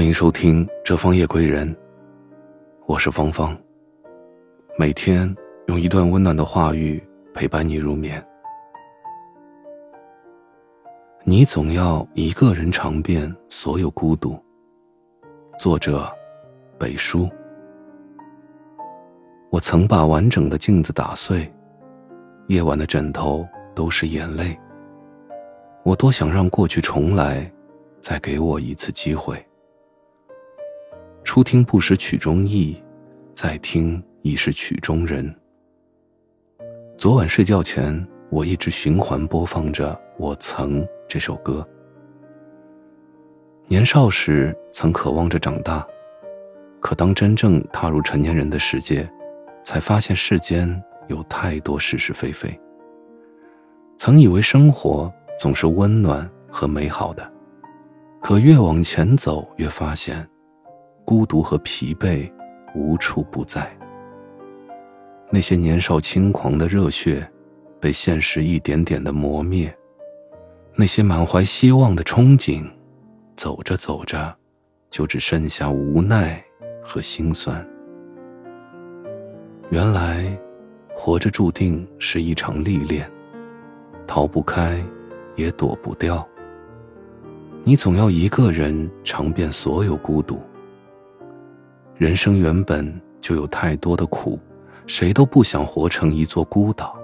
欢迎收听《这方夜归人》，我是芳芳。每天用一段温暖的话语陪伴你入眠。你总要一个人尝遍所有孤独。作者：北叔。我曾把完整的镜子打碎，夜晚的枕头都是眼泪。我多想让过去重来，再给我一次机会。初听不识曲中意，再听已是曲中人。昨晚睡觉前，我一直循环播放着《我曾》这首歌。年少时曾渴望着长大，可当真正踏入成年人的世界。才发现世间有太多是是非非。曾以为生活总是温暖和美好的，可越往前走，越发现孤独和疲惫无处不在。那些年少轻狂的热血，被现实一点点的磨灭；那些满怀希望的憧憬，走着走着，就只剩下无奈和心酸。原来，活着注定是一场历练，逃不开，也躲不掉。你总要一个人尝遍所有孤独。人生原本就有太多的苦，谁都不想活成一座孤岛。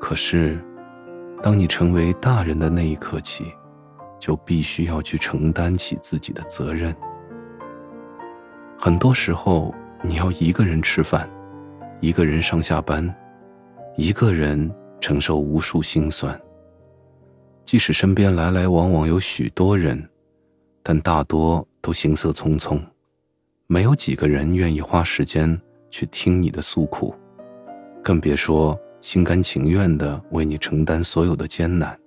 可是，当你成为大人的那一刻起，就必须要去承担起自己的责任。很多时候，你要一个人吃饭。一个人上下班，一个人承受无数心酸。即使身边来来往往有许多人，但大多都行色匆匆，没有几个人愿意花时间去听你的诉苦，更别说心甘情愿的为你承担所有的艰难。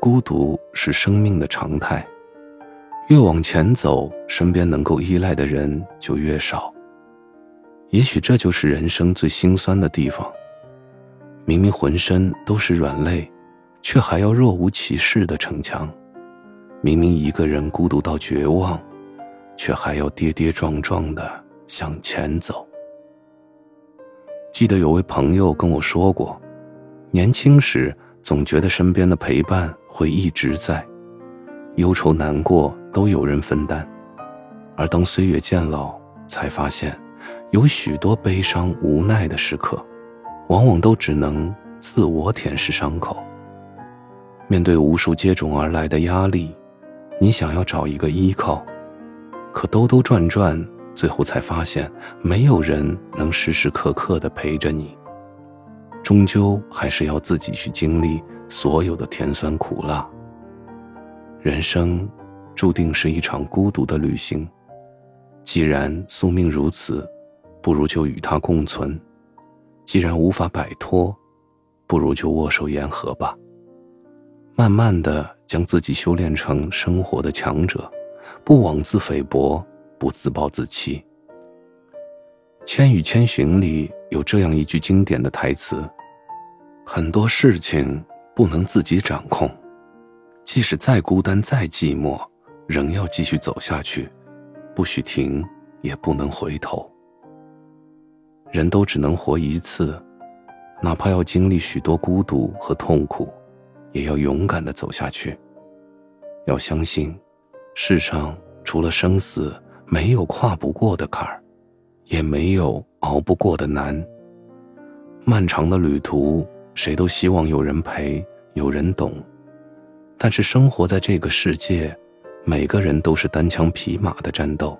孤独是生命的常态，越往前走，身边能够依赖的人就越少。也许这就是人生最心酸的地方。明明浑身都是软肋，却还要若无其事的逞强；明明一个人孤独到绝望，却还要跌跌撞撞的向前走。记得有位朋友跟我说过，年轻时总觉得身边的陪伴会一直在，忧愁难过都有人分担，而当岁月渐老，才发现。有许多悲伤、无奈的时刻，往往都只能自我舔舐伤口。面对无数接踵而来的压力，你想要找一个依靠，可兜兜转转，最后才发现没有人能时时刻刻的陪着你。终究还是要自己去经历所有的甜酸苦辣。人生注定是一场孤独的旅行，既然宿命如此。不如就与它共存，既然无法摆脱，不如就握手言和吧。慢慢的将自己修炼成生活的强者，不妄自菲薄，不自暴自弃。《千与千寻》里有这样一句经典的台词：很多事情不能自己掌控，即使再孤单再寂寞，仍要继续走下去，不许停，也不能回头。人都只能活一次，哪怕要经历许多孤独和痛苦，也要勇敢的走下去。要相信，世上除了生死，没有跨不过的坎儿，也没有熬不过的难。漫长的旅途，谁都希望有人陪，有人懂。但是生活在这个世界，每个人都是单枪匹马的战斗。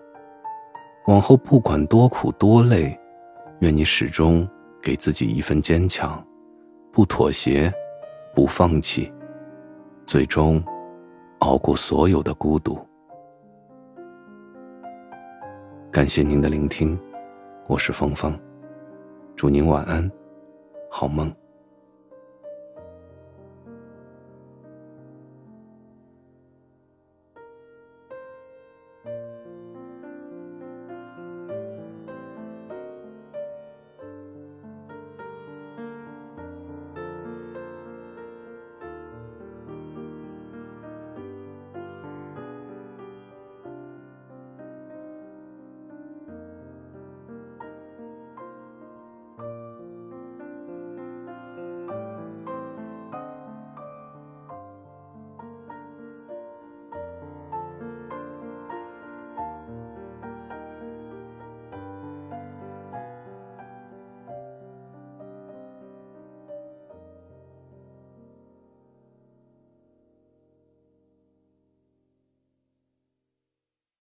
往后不管多苦多累。愿你始终给自己一份坚强，不妥协，不放弃，最终熬过所有的孤独。感谢您的聆听，我是芳芳，祝您晚安，好梦。